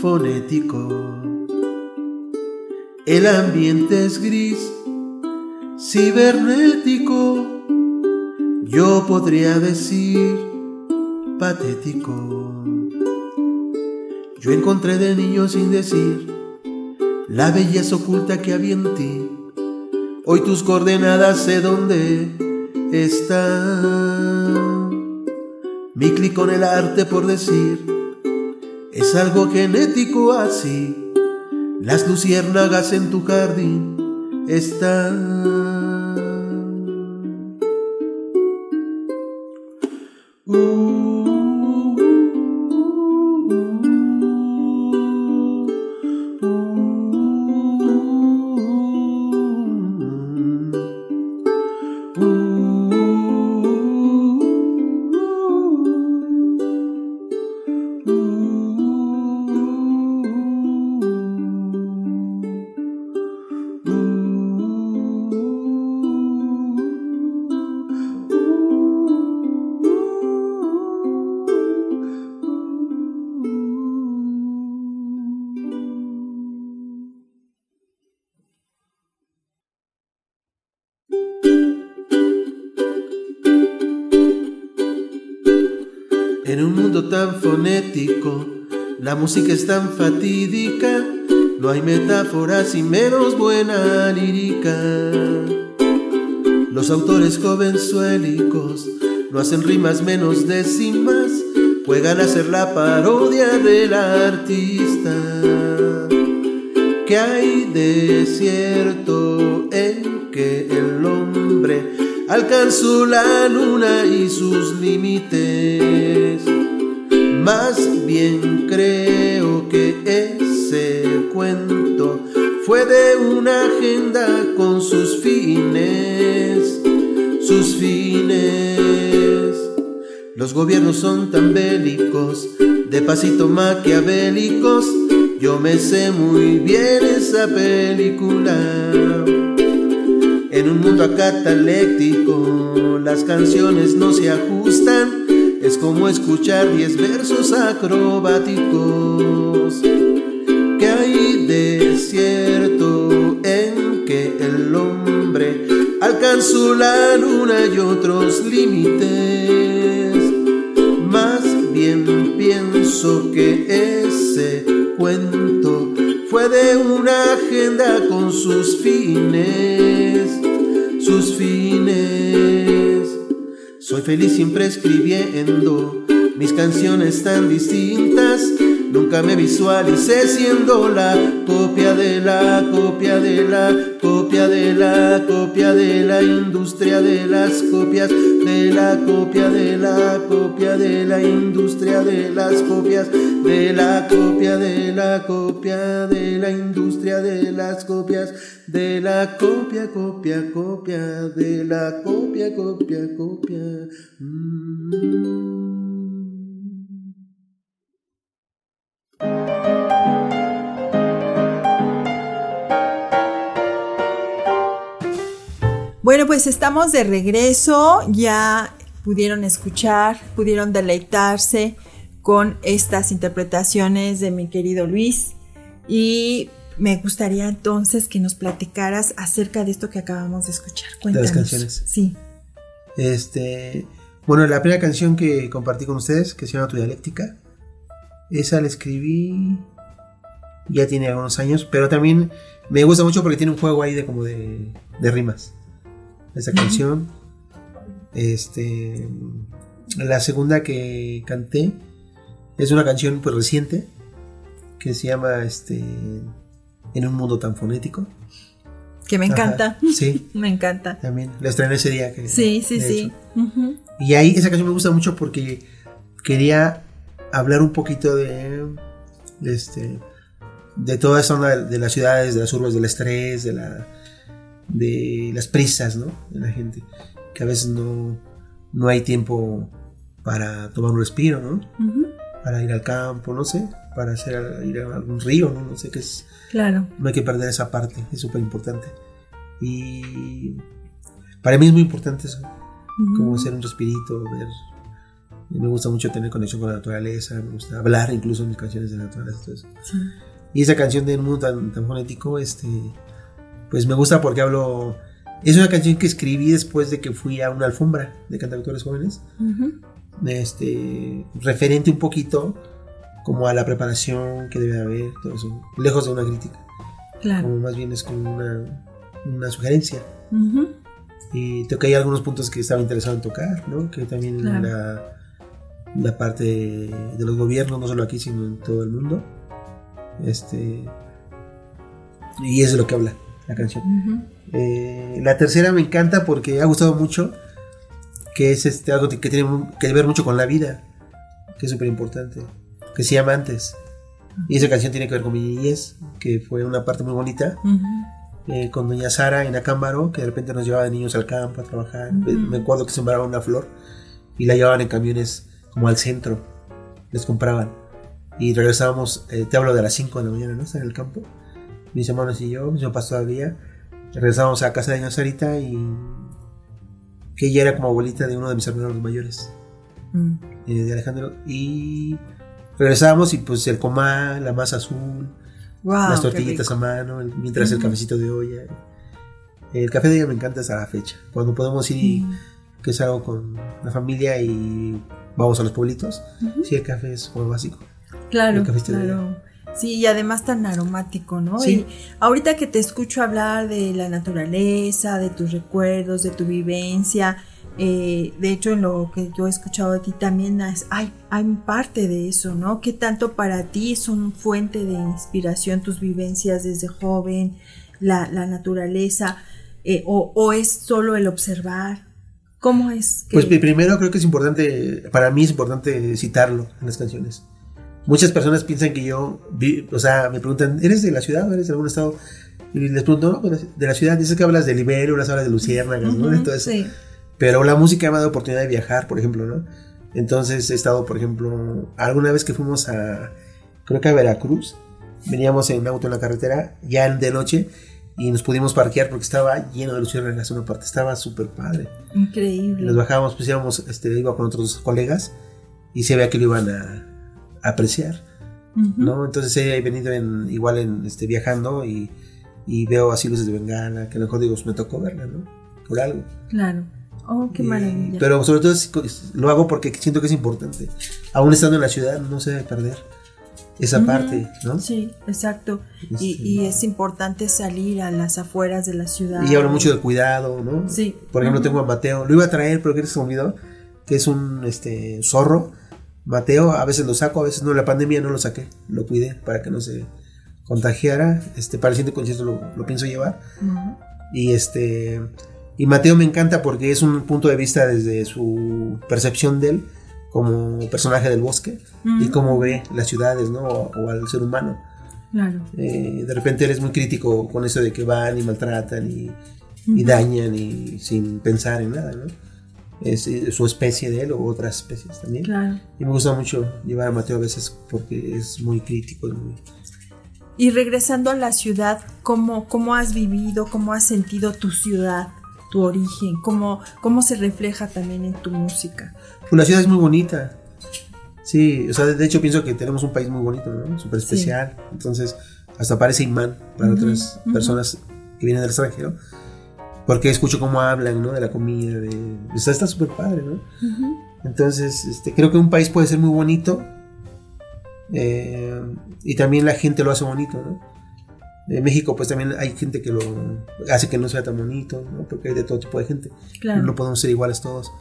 fonético. El ambiente es gris, cibernético, yo podría decir patético. Yo encontré de niño sin decir la belleza oculta que había en ti. Hoy tus coordenadas sé dónde están. Mi clic con el arte por decir es algo genético así. Las luciérnagas en tu jardín están. La música es tan fatídica, no hay metáforas y menos buena lírica. Los autores jovenzuelicos no hacen rimas menos décimas juegan a ser la parodia del artista. ¿Qué hay de cierto en que el hombre alcanzó la luna y sus límites? Más bien creo que ese cuento fue de una agenda con sus fines, sus fines. Los gobiernos son tan bélicos, de pasito maquiavélicos, yo me sé muy bien esa película. En un mundo acataléctico, las canciones no se ajustan, es como escuchar diez versos acrobáticos que hay de cierto en que el hombre alcanzó la luna y otros límites. Más bien pienso que ese cuento fue de una agenda con sus fines, feliz siempre escribiendo. Mis canciones tan distintas Nunca me visualicé siendo la copia de la copia de la copia de la copia de la industria de las copias de la copia de la copia de la industria de las copias de la copia de la copia de la industria de las copias de la copia copia copia de la copia copia copia mm. Bueno, pues estamos de regreso, ya pudieron escuchar, pudieron deleitarse con estas interpretaciones de mi querido Luis y me gustaría entonces que nos platicaras acerca de esto que acabamos de escuchar. Cuéntanos. De las canciones. Sí. Este, bueno, la primera canción que compartí con ustedes, que se llama Tu dialéctica, esa la escribí ya tiene algunos años, pero también me gusta mucho porque tiene un juego ahí de como de, de rimas esa canción. Este, la segunda que canté es una canción pues reciente que se llama este En un mundo tan fonético. Que me encanta. sí. me encanta. También la estrené ese día. Que, sí, sí, sí. Y ahí esa canción me gusta mucho porque quería hablar un poquito de, este de toda esa onda de las ciudades, de las urbes, del estrés, de la de las prisas, ¿no? De la gente, que a veces no, no hay tiempo para tomar un respiro, ¿no? Para ir al campo, no sé, para hacer, ir a algún río, ¿no? No sé qué es. Claro. No hay que perder esa parte, es súper importante. Y para mí es muy importante eso, como hacer un respirito, ver. Me gusta mucho tener conexión con la naturaleza, me gusta hablar incluso en mis canciones de naturaleza. Y esa canción de un mundo tan, tan fonético, este, pues me gusta porque hablo... Es una canción que escribí después de que fui a una alfombra de cantautores jóvenes. este, referente un poquito como a la preparación que debe haber, todo eso, lejos de una crítica. Claro. Como más bien es como una, una sugerencia. Y toqué algunos puntos que estaba interesado en tocar, ¿no? Que también la, la parte de los gobiernos, no solo aquí, sino en todo el mundo. Este, y es de lo que habla la canción. Eh, la tercera me encanta porque ha gustado mucho, que es este, algo que tiene que ver mucho con la vida, que es súper importante, que se llama Antes. Y esa canción tiene que ver con mi niñez, que fue una parte muy bonita. Eh, con doña Sara en Acámbaro, que de repente nos llevaba de niños al campo a trabajar. Me acuerdo que sembraban una flor y la llevaban en camiones como al centro. Les compraban. Y regresábamos, eh, te hablo de las 5 de la mañana, ¿no? en el campo mis hermanos y yo, mis papás todavía, regresamos a casa de doña Sarita y que ella era como abuelita de uno de mis hermanos mayores, mm. eh, de Alejandro, y regresamos y pues el comal, la masa azul, las tortillitas a mano, mientras el cafecito de olla. El café de olla me encanta hasta la fecha, cuando podemos ir que es algo con la familia y vamos a los pueblitos, sí, el café es como básico. Claro, claro. Sí, y además tan aromático, ¿no? Sí. Y ahorita que te escucho hablar de la naturaleza, de tus recuerdos, de tu vivencia, Eh, de hecho, en lo que yo he escuchado de ti también hay, hay parte de eso, ¿no? ¿Qué tanto para ti son fuente de inspiración tus vivencias desde joven, la, naturaleza, eh, o, es solo el observar? ¿Cómo es? Pues primero creo que es importante, para mí es importante citarlo en las canciones. Muchas personas piensan que yo, o sea, me preguntan, ¿eres de la ciudad o eres de algún estado? Y les pregunto, no, pues, de la ciudad, dices que hablas de libélulas, hablas de luciérnagas, ¿no? Entonces, Pero la música me ha dado oportunidad de viajar, por ejemplo, ¿no? Entonces he estado, por ejemplo, alguna vez que fuimos a, creo que a Veracruz, veníamos en auto en la carretera, ya de noche, y nos pudimos parquear porque estaba lleno de luciérnagas una parte, estaba súper padre. Increíble. Nos bajábamos, pues íbamos, este, iba con otros colegas, y se veía que lo iban a, apreciar, ¿no? Entonces he venido en, igual en, este, viajando y y veo así luces de bengala, que a lo mejor digo, me tocó verla, ¿no? Por algo. Claro. Oh, qué maravilla. Pero sobre todo lo hago porque siento que es importante. Aún estando en la ciudad, no se debe perder esa parte, ¿no? Sí, exacto. Y, este, y, es importante salir a las afueras de la ciudad. Y hablo mucho del cuidado, ¿no? Sí. Por ejemplo, tengo a Mateo. Lo iba a traer, pero que se me olvidó. Que es un este, zorro. Mateo, a veces lo saco, a veces no. La pandemia no lo saqué. Lo cuidé para que no se contagiara, este, para el siguiente concierto lo, pienso llevar. Y este, y Mateo me encanta porque es un punto de vista desde su percepción de él como personaje del bosque y cómo ve las ciudades, ¿no? O, al ser humano. Claro. Eh, de repente él es muy crítico con eso de que van y maltratan y, dañan y sin pensar en nada, ¿no? Es, su especie de él o otras especies también. Claro. Y me gusta mucho llevar a Mateo a veces porque es muy crítico. muy, y regresando a la ciudad, ¿cómo, cómo has vivido, cómo has sentido tu ciudad, tu origen, cómo, cómo se refleja también en tu música? Pues la ciudad es muy bonita. Sí, o sea, de hecho pienso que tenemos un país muy bonito, ¿no? Súper especial. Entonces, hasta parece imán para otras personas que vienen del extranjero. Porque escucho cómo hablan, ¿no? De la comida, de... está súper padre, ¿no? Entonces, este, creo que un país puede ser muy bonito eh, y también la gente lo hace bonito, ¿no? En México, pues también hay gente que lo hace que no sea tan bonito, ¿no? Porque hay de todo tipo de gente. No podemos ser iguales todos.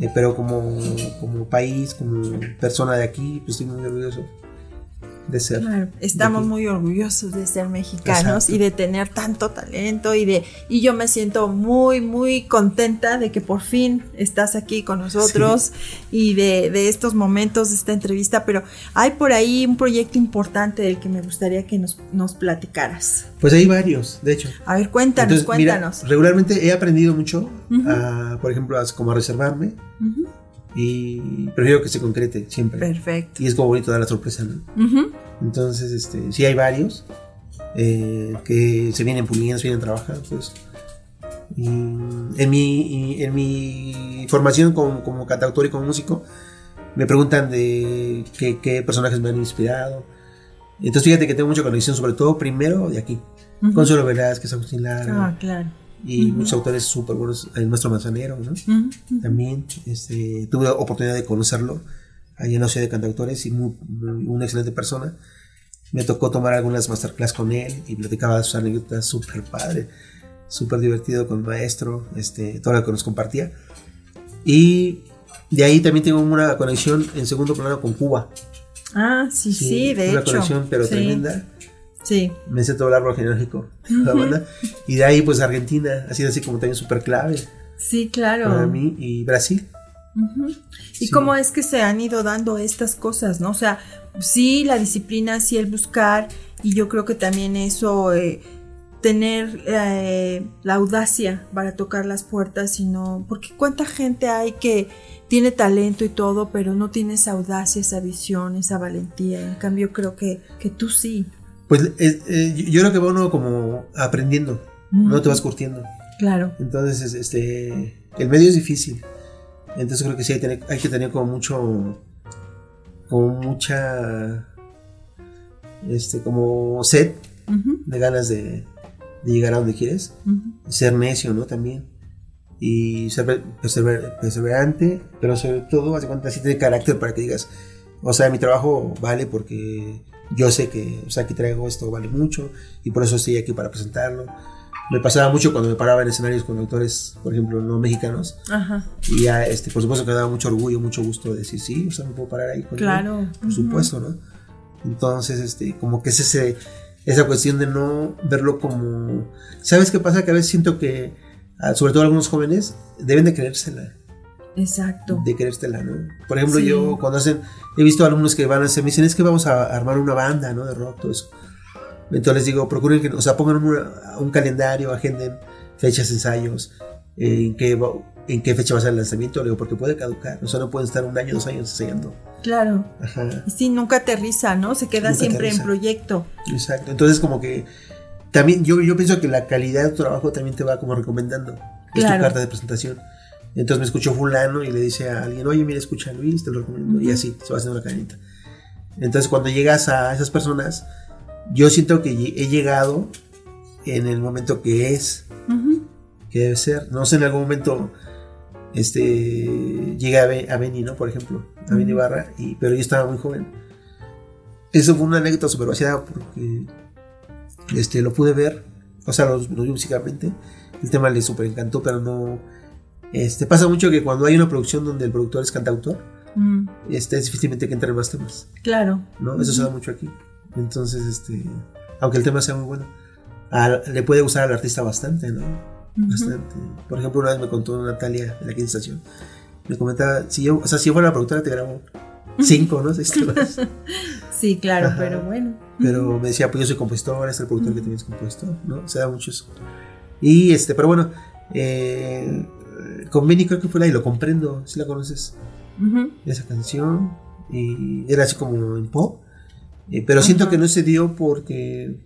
Eh, pero como, como país, como persona de aquí, pues estoy muy orgulloso de ser. estamos muy orgullosos de ser mexicanos y de tener tanto talento y de y yo me siento muy muy contenta de que por fin estás aquí con nosotros y de, de, estos momentos de esta entrevista, pero hay por ahí un proyecto importante del que me gustaría que nos, nos platicaras. Pues hay varios, de hecho. A ver, cuéntanos, cuéntanos. regularmente he aprendido mucho, por ejemplo, a, como a reservarme. Y prefiero que se concrete siempre. Perfecto. Y es como bonito dar la sorpresa, ¿no? Entonces, este, sí hay varios eh, que se vienen puliendo, se vienen trabajando, pues. Y en mi, en mi formación como, como cantautor y como músico, me preguntan de qué, personajes me han inspirado. Entonces fíjate que tengo mucha conexión, sobre todo primero de aquí. Consuelo Velázquez, Agustín Lara. Ah, claro y muchos autores súper buenos, el maestro Manzanero, ¿no? También este, tuve oportunidad de conocerlo allá en la ciudad de cantautores y muy, una excelente persona. Me tocó tomar algunas masterclass con él y platicaba sus anécdotas súper padre, súper divertido con el maestro, este, todo lo que nos compartía. Y de ahí también tengo una conexión en segundo plano con Cuba. Ah, sí, sí, de hecho. Una conexión pero tremenda Sí. Me sé todo el árbol genealógico la banda. Y de ahí, pues Argentina ha sido así como también súper clave. Sí, claro. Para mí. Y Brasil. ¿Y cómo es que se han ido dando estas cosas, no? O sea, sí, la disciplina, sí, el buscar. Y yo creo que también eso. Eh, tener eh, la audacia para tocar las puertas y no, porque cuánta gente hay que tiene talento y todo, pero no tiene esa audacia, esa visión, esa valentía. En cambio, creo que, que tú sí. Pues eh, yo creo que va uno como aprendiendo, no te vas curtiendo. Claro. Entonces, este, el medio es difícil. Entonces creo que sí hay, que tener como mucho, como mucha, este, como sed de ganas de, llegar a donde quieres. Ser necio, ¿no? También. Y ser perseverante, pero sobre todo, hace cuenta, así tiene carácter para que digas, o sea, mi trabajo vale porque yo sé que, o sea, aquí traigo esto vale mucho y por eso estoy aquí para presentarlo. me pasaba mucho cuando me paraba en escenarios con autores, por ejemplo, no mexicanos. Ajá. Y ya, este, por supuesto que me daba mucho orgullo, mucho gusto decir, sí, o sea, me puedo parar ahí con Claro. él, Por Ujú. supuesto, ¿no? Entonces, este, como que es ese, esa cuestión de no verlo como... ¿Sabes qué pasa? Que a veces siento que, ah, sobre todo algunos jóvenes, deben de creérsela, Exacto. de creérsela, ¿no? Por ejemplo, Sí. yo cuando hacen, he visto alumnos que van a hacer, me dicen, es que vamos a armar una banda, ¿no? De rock, todo eso. Entonces les digo, procuren que, o sea, pongan una- un calendario, agenden fechas, ensayos, eh, en qué, en qué fecha va a ser el lanzamiento, digo, porque puede caducar, o sea, no pueden estar un año, dos años ensayando. Claro. Ajá, Y sí, nunca aterriza, ¿no? Se queda Nunca siempre en aterriza. proyecto. exacto. Entonces como que también, yo, yo pienso que la calidad de tu trabajo también te va como recomendando. Es Claro. tu carta de presentación. Entonces me escuchó fulano y le dice a alguien, oye, mira, escucha a Luis, te lo recomiendo. Y así, se va haciendo la cadenita. Entonces cuando llegas a esas personas, yo siento que he llegado en el momento que es, que debe ser. No sé, en algún momento este llegué a, Be- a Beni, ¿no? Por ejemplo, a Beni. Barra, y, pero yo estaba muy joven. Eso fue una anécdota súper vaciada porque este, lo pude ver, o sea, lo, lo vi musicalmente. El tema le súper encantó, pero no. Este, pasa mucho que cuando hay una producción donde el productor es cantautor, Mm, este, es difícilmente que entren más temas, Claro. ¿no? Eso se da mucho aquí. Entonces, este, aunque el tema sea muy bueno, al- le puede gustar al artista bastante, ¿no? Ujú. bastante. Por ejemplo, una vez me contó Natalia de la quinta estación. Me comentaba, si yo, o sea, si yo fuera la productora te grabo cinco, ¿no? Seis temas. Sí, claro, Ajá. pero bueno. Pero me decía, pues yo soy compositor, es el productor que también es compositor, ¿no? Se da mucho eso. Y este, pero bueno, eh, con Benny creo que fue la y lo comprendo, si la conoces, Ujú. esa canción. Y era así como en pop. eh, pero siento Ajá. que no se dio porque.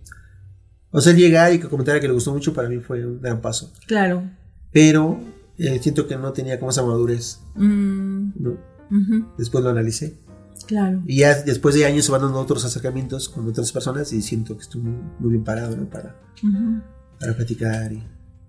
O sea, llegar y que comentara que le gustó mucho para mí fue un gran paso. Claro. pero eh, siento que no tenía como esa madurez. Mm, ¿no? ujú. Después lo analicé. Claro. Y ya después de años se van dando otros acercamientos con otras personas y siento que estoy muy, muy bien parado ¿no? para, para platicar. Y,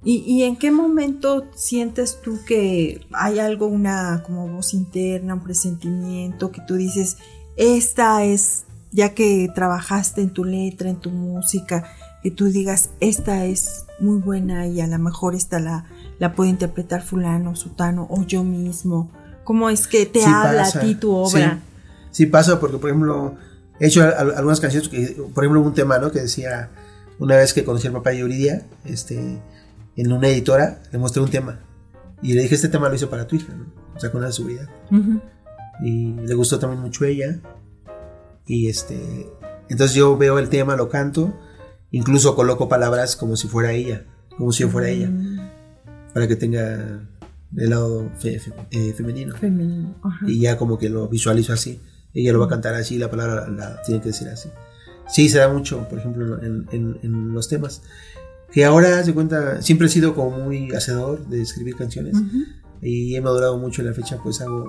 ¿Y, y en qué momento sientes tú que hay algo, una como voz interna, un presentimiento, que tú dices, esta es, ya que trabajaste en tu letra, en tu música, que tú digas, esta es muy buena y a lo mejor esta la, la puede interpretar fulano, sutano o yo mismo? ¿Cómo es que te Sí habla pasa, a ti tu obra? Sí, pasa porque, por ejemplo, he hecho al- algunas canciones, que, por ejemplo, un tema ¿no? que decía, una vez que conocí al papá de Yuridia, este, en una editora, le mostré un tema. Y le dije, este tema lo hizo para tu hija, ¿no? O sea, con una seguridad. Ujú. y le gustó también mucho ella. Y este, entonces yo veo el tema, lo canto, incluso coloco palabras como si fuera ella, como si yo fuera ella, Mm, para que tenga el lado fe- fe- eh, femenino. Femenino. Ajá. Y ya como que lo visualizo así. Ella lo va a cantar así, la palabra la, la tiene que decir así. Sí, se da mucho, por ejemplo, en, en- en los temas. Que ahora, se cuenta, siempre he sido como muy hacedor de escribir canciones y he madurado mucho en la fecha, pues hago,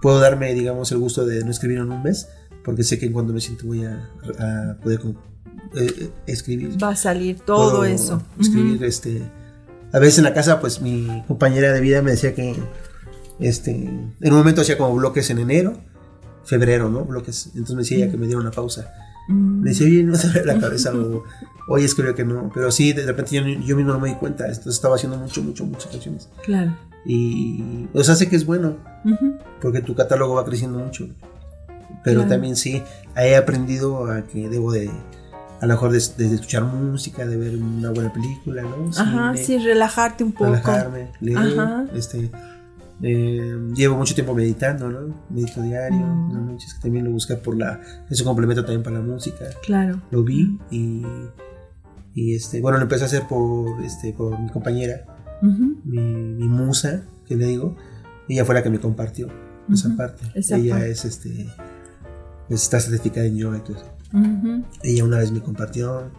puedo darme, digamos, el gusto de no escribir en un mes, porque sé que cuando me siento voy a, a poder eh, eh, escribir. Va a salir todo eso. Escribir, este, a veces en la casa, pues mi compañera de vida me decía que, este, en un momento hacía como bloques en enero, febrero, ¿no? Bloques. Entonces me decía ella que me diera una pausa. Me decía, oye, no te la cabeza o, oye, escribió que no. Pero sí, de repente yo, yo mismo no me di cuenta. Entonces estaba haciendo mucho, mucho, muchas canciones. Claro. Y, o sea, sé que es bueno, porque tu catálogo va creciendo mucho. Pero Claro. también sí, he aprendido a que debo de, a lo mejor, de, de escuchar música, de ver una buena película, ¿no? Ajá, sí, relajarte un poco. relajarme, leer, Ajá. este... eh, llevo mucho tiempo meditando, ¿no? Medito diario, Mm. que también lo busqué por la... Es un complemento también para la música Claro. lo vi y, y este, bueno, lo empecé a hacer por, este, por mi compañera, mi, mi musa, que le digo, ella fue la que me compartió esa parte. esa ella parte. es, este, pues, está certificada en yoga y todo eso. Ujú. Ella una vez me compartió,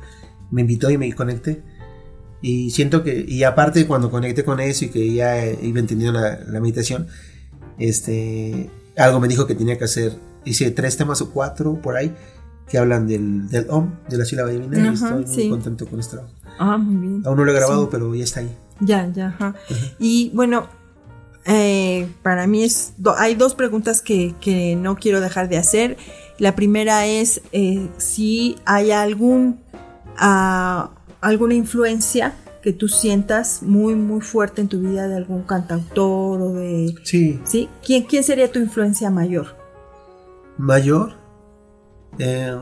me invitó y me conecté. Y siento que, y aparte cuando conecté con eso y que ya iba entendiendo la, la meditación, este, algo me dijo que tenía que hacer, hice tres temas o cuatro por ahí que hablan del, del OM, de la sílaba divina, y estoy muy contento con este trabajo. Ah, muy bien. Aún no lo he grabado, Sí. pero ya está ahí. Ya, ya, ajá. Y bueno, eh, para mí es, do- hay dos preguntas que, que no quiero dejar de hacer. La primera es eh, si hay algún ah, alguna influencia que tú sientas muy, muy fuerte en tu vida de algún cantautor o de... Sí. ¿Sí? ¿Quién, quién sería tu influencia mayor? Mayor. Eh,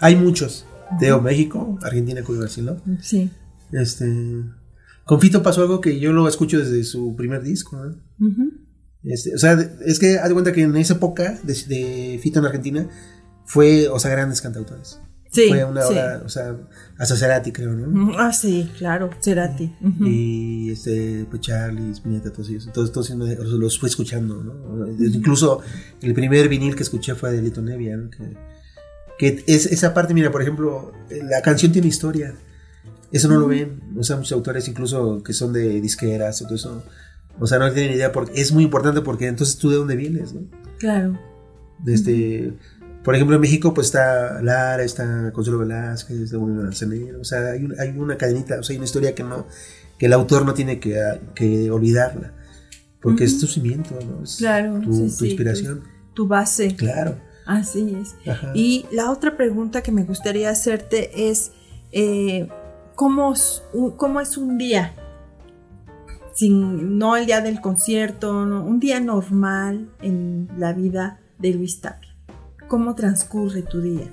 hay muchos. De México, Argentina, Cuba Brasil, ¿no? Sí. Este. Con Fito pasó algo que yo lo escucho desde su primer disco, ¿no? Este, o sea, es que haz de cuenta que en esa época de, de Fito en Argentina fue, o sea, grandes cantautores. Sí. fue una sí. hora, o sea, hasta Cerati, creo, ¿no? Ujú. Ah, sí, claro, Cerati. Y este, pues Charlie, Spinetta, todos ellos. Entonces, todos ellos los, fui escuchando, ¿no? Incluso el primer vinil que escuché fue de Lito Nevia, ¿no? Que, que es, esa parte, mira, por ejemplo, la canción tiene historia. Eso no lo ven. O sea, muchos autores, incluso que son de disqueras, o todo eso. O sea, no tienen idea. Porque es muy importante porque entonces tú de dónde vienes, ¿no? Claro. Desde, por ejemplo, en México, pues está Lara, está Consuelo Velázquez, está William Manzanero. O sea, hay, un- hay una cadenita, o sea, hay una historia que no, que el autor no tiene que, que olvidarla. Porque es tu cimiento, ¿no? Es Claro, tu, sí, tu sí, inspiración. Tu base. Claro. Así es. Ajá. Y la otra pregunta que me gustaría hacerte es, eh, ¿cómo, es un- ¿cómo es un día? Sin, no el día del concierto, no, un día normal en la vida de Luis Tapia. ¿Cómo transcurre tu día?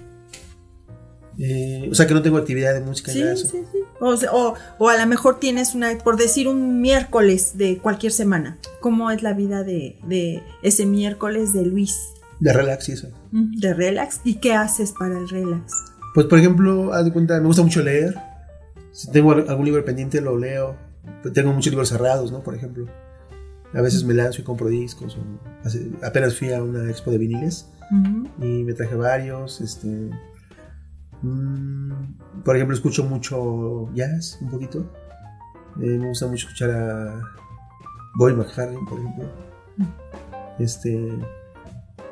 Eh, o sea, que no tengo actividad de música Sí, eso. sí, sí. O, sea, o- o a lo mejor tienes una, por decir un miércoles de cualquier semana. ¿Cómo es la vida de, de ese miércoles de Luis? De relax y eso. De relax. ¿Y qué haces para el relax? Pues, por ejemplo, haz de cuenta, me gusta mucho leer. Si tengo al- algún libro pendiente, lo leo. Tengo muchos libros cerrados, ¿no? Por ejemplo. A veces me lanzo y compro discos. o apenas fui a una expo de viniles Y me traje varios. Este, mm, por ejemplo, escucho mucho jazz, un poquito. Eh, me gusta mucho escuchar a Boy McFarlane, por ejemplo. Este,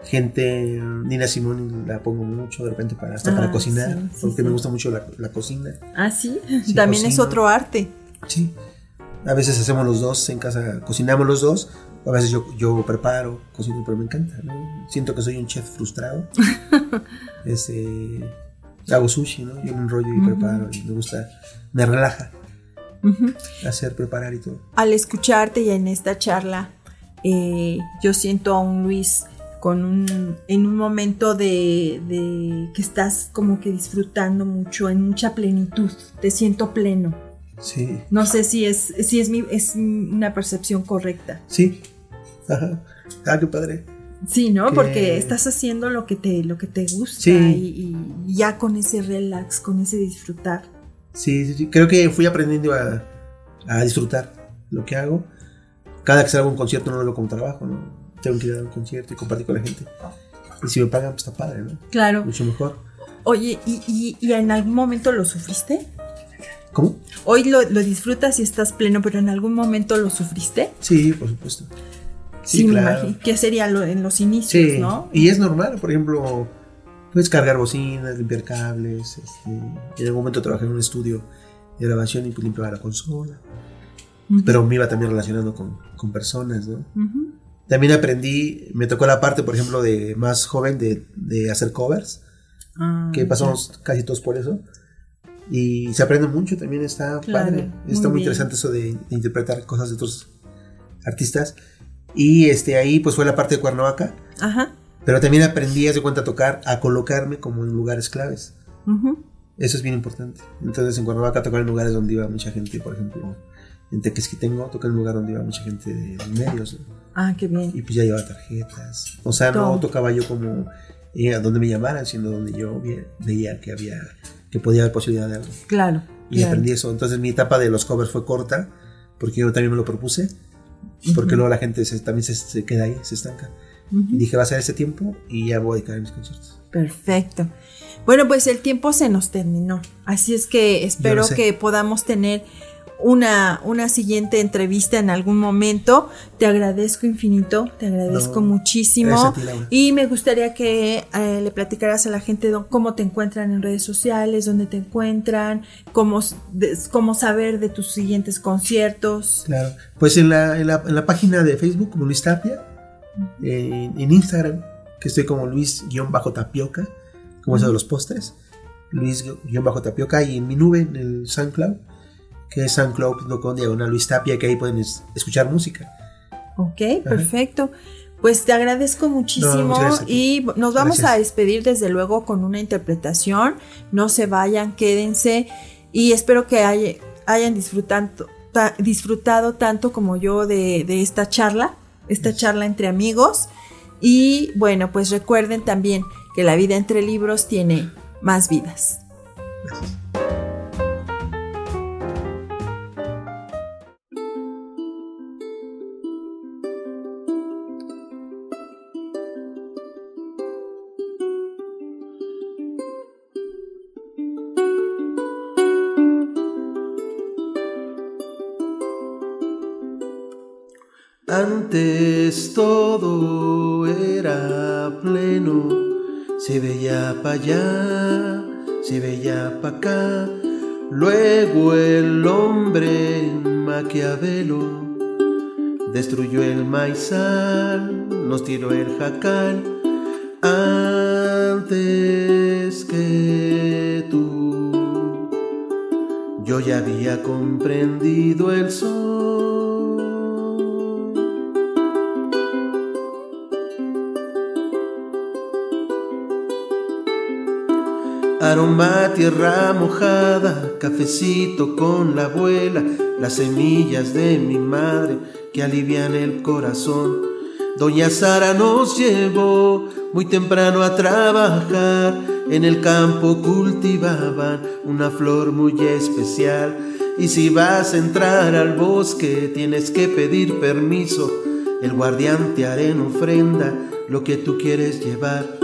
gente, Nina Simone la pongo mucho de repente para, hasta Ah, para cocinar, sí, sí, porque sí. me gusta mucho la, la cocina. Ah, sí. También es otro arte. Sí. A veces hacemos los dos en casa, cocinamos los dos. A veces yo, yo preparo, cocino, pero me encanta. ¿no? Siento que soy un chef frustrado. este, hago sushi, ¿no? Yo me enrollo y preparo. Y me gusta, me relaja hacer, preparar y todo. Al escucharte y en esta charla, eh, yo siento a un Luis con un, en un momento de, de que estás como que disfrutando mucho, en mucha plenitud. Te siento pleno. Sí, No sé si es, si es, mi, es una percepción correcta. sí. Ajá. Ah, qué padre. Sí, ¿no? Que- Porque estás haciendo lo que te, lo que te gusta Sí. y, y ya con ese relax, con ese disfrutar. Sí, sí, sí. Creo que fui aprendiendo a, a disfrutar lo que hago. Cada que salgo a un concierto no lo veo como trabajo, ¿no? Tengo que ir a un concierto y compartir con la gente. Y si me pagan, pues está padre, ¿no? Claro. Mucho mejor. Oye, ¿y, y, y en algún momento lo sufriste? ¿Cómo? Hoy lo, lo disfrutas y estás pleno, pero en algún momento lo sufriste. Sí, por supuesto. Sí, me claro. ¿Qué sería lo- en los inicios, Sí, no? y es normal, por ejemplo, puedes cargar bocinas, limpiar cables. Este, en algún momento trabajé en un estudio de grabación y pues limpiaba la consola. Pero me iba también relacionando con, con personas, ¿no? También aprendí, me tocó la parte, por ejemplo, de más joven de, de hacer covers, Ah, que pasamos casi todos por eso. Y se aprende mucho, también está Claro, padre. muy Está muy, bien. interesante eso de, de interpretar cosas de otros artistas. Y este, ahí pues fue la parte de Cuernavaca. Ajá. Pero también aprendí, de cuenta, a tocar, a colocarme como en lugares claves. Ujú. Eso es bien importante. Entonces en Cuernavaca tocar en lugares donde iba mucha gente, por ejemplo, en Tequesquitengo tocar en un lugar donde iba mucha gente de medios. Ah, qué bien. Y pues ya llevaba tarjetas. O sea, Todo. no tocaba yo como eh, a donde me llamaran, sino donde yo veía que había, que podía haber posibilidad de algo. Claro. Y claro. aprendí eso. Entonces mi etapa de los covers fue corta, porque yo también me lo propuse, porque luego la gente se- también se, se queda ahí, se estanca. Y dije, va a ser ese tiempo y ya voy a dedicar a mis conciertos. Perfecto. Bueno, pues el tiempo se nos terminó. Así es que espero que podamos tener una, una siguiente entrevista en algún momento. Te agradezco infinito, te agradezco No, muchísimo. ti. Y me gustaría que eh, le platicaras a la gente cómo te encuentran en redes sociales, dónde te encuentran, cómo, de- cómo saber de tus siguientes conciertos. Claro. Pues en la, en la, en la página de Facebook, como Luis Tapia, eh, en Instagram, que estoy como Luis-Tapioca, como eso de los postres. Luis-Tapioca y en mi nube, en el SoundCloud, que es soundcloud.com diagonal Luis Tapia, que ahí pueden escuchar música. Ok, perfecto. Pues te agradezco muchísimo y nos vamos a despedir desde luego con una interpretación. No se vayan, quédense y espero que hayan disfrutado, disfrutado tanto como yo de, esta charla, esta charla entre amigos. Y bueno, pues recuerden también que la vida entre libros tiene más vidas. Antes todo era pleno, se veía para allá, se veía para acá. Luego el hombre Maquiavelo destruyó el maizal, nos tiró el jacal. Antes que tú, yo ya había comprendido el sol Aroma tierra mojada, cafecito con la abuela, las semillas de mi madre que alivian el corazón. Doña Sara nos llevó muy temprano a trabajar, en el campo cultivaban una flor muy especial. Y si vas a entrar al bosque tienes que pedir permiso, el guardián te hará en ofrenda lo que tú quieres llevar.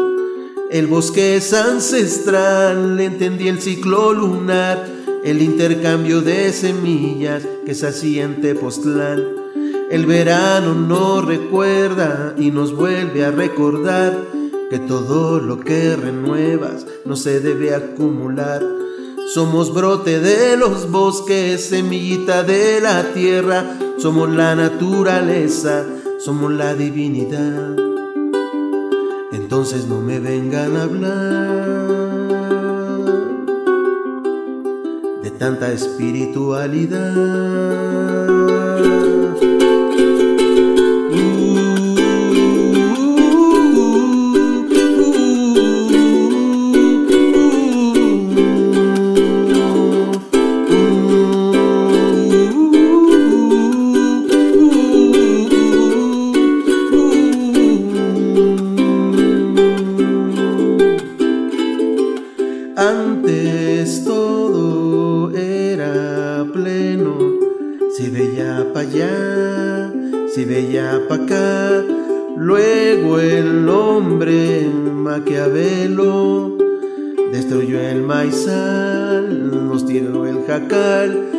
El bosque es ancestral, entendí el ciclo lunar, el intercambio de semillas que se hacía en. El verano nos recuerda y nos vuelve a recordar que todo lo que renuevas no se debe acumular. Somos brote de los bosques, semillita de la tierra, somos la naturaleza, somos la divinidad entonces no me vengan a hablar de tanta espiritualidad. Maquiavelo. Destruyó el maizal, nos tiró el jacal